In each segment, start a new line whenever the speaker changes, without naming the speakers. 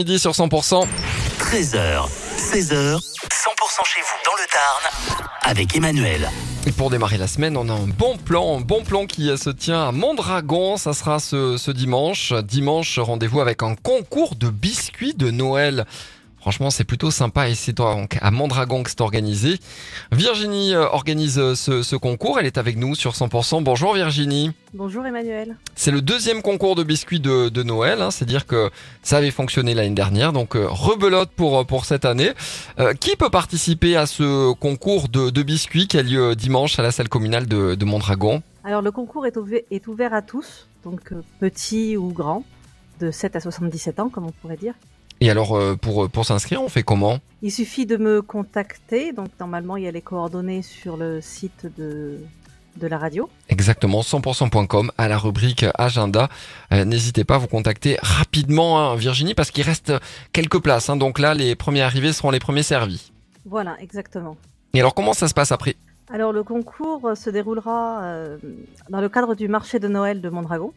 Midi sur 100%.
13h, 16h, 100% chez vous dans le Tarn avec Emmanuel.
Et pour démarrer la semaine, on a un bon plan, un bon plan qui se tient à Mondragon. Ça sera ce, ce dimanche. Dimanche, rendez-vous avec un concours de biscuits de Noël. Franchement, c'est plutôt sympa et c'est donc à Mondragon que c'est organisé. Virginie euh, organise euh, ce, ce concours. Elle est avec nous sur 100%. Bonjour Virginie.
Bonjour Emmanuel.
C'est le deuxième concours de biscuits de, de Noël. Hein. C'est-à-dire que ça avait fonctionné l'année dernière. Donc euh, rebelote pour, pour cette année. Euh, qui peut participer à ce concours de, de biscuits qui a lieu dimanche à la salle communale de, de Mondragon
Alors le concours est ouvert, est ouvert à tous, donc euh, petits ou grands, de 7 à 77 ans comme on pourrait dire.
Et alors, euh, pour, pour s'inscrire, on fait comment?
Il suffit de me contacter, donc normalement il y a les coordonnées sur le site de, de la radio.
Exactement, 100%.com à la rubrique agenda. Euh, N'hésitez pas à vous contacter rapidement, hein, Virginie, parce qu'il reste quelques places. hein. donc là, les premiers arrivés seront les premiers servis.
Voilà, exactement.
Et alors, comment ça se passe après?
Alors le concours se déroulera euh, dans le cadre du marché de Noël de Mondragon,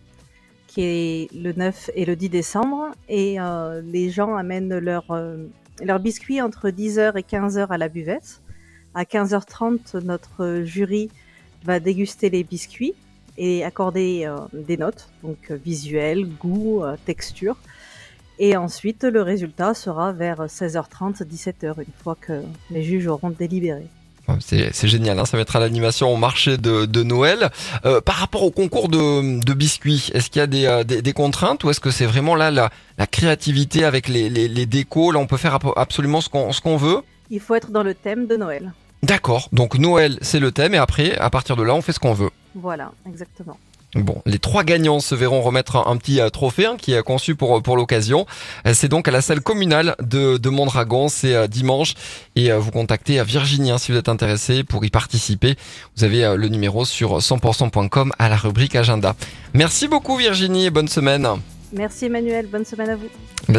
qui est le 9 et le 10 décembre, et euh, les gens amènent leurs euh, biscuits entre 10h et 15h à la buvette. À 15h30, notre jury va déguster les biscuits et accorder euh, des notes, donc visuel, goût, texture. Et ensuite, le résultat sera vers 16h30, 17h, une fois que les juges auront délibéré.
C'est génial, hein, ça va être à l'animation au marché de, de Noël. Euh, par rapport au concours de, de biscuits, est-ce qu'il y a des, euh, des, des contraintes ou est-ce que c'est vraiment là la, la créativité avec les, les, les décos? Là, on peut faire absolument ce qu'on ce qu'on veut
Il faut être dans le thème de Noël.
D'accord, donc Noël, c'est le thème et après, à partir de là, on fait ce qu'on veut.
Voilà, exactement.
Bon, les trois gagnants se verront remettre un, un petit euh, trophée hein, qui est conçu pour pour l'occasion. Euh, C'est donc à la salle communale de, de Mondragon, c'est euh, dimanche. Et euh, vous contactez à Virginie hein, si vous êtes intéressé pour y participer. Vous avez le numéro sur 100%.com à la rubrique agenda. Merci beaucoup Virginie et bonne semaine.
Merci Emmanuel, bonne semaine à vous.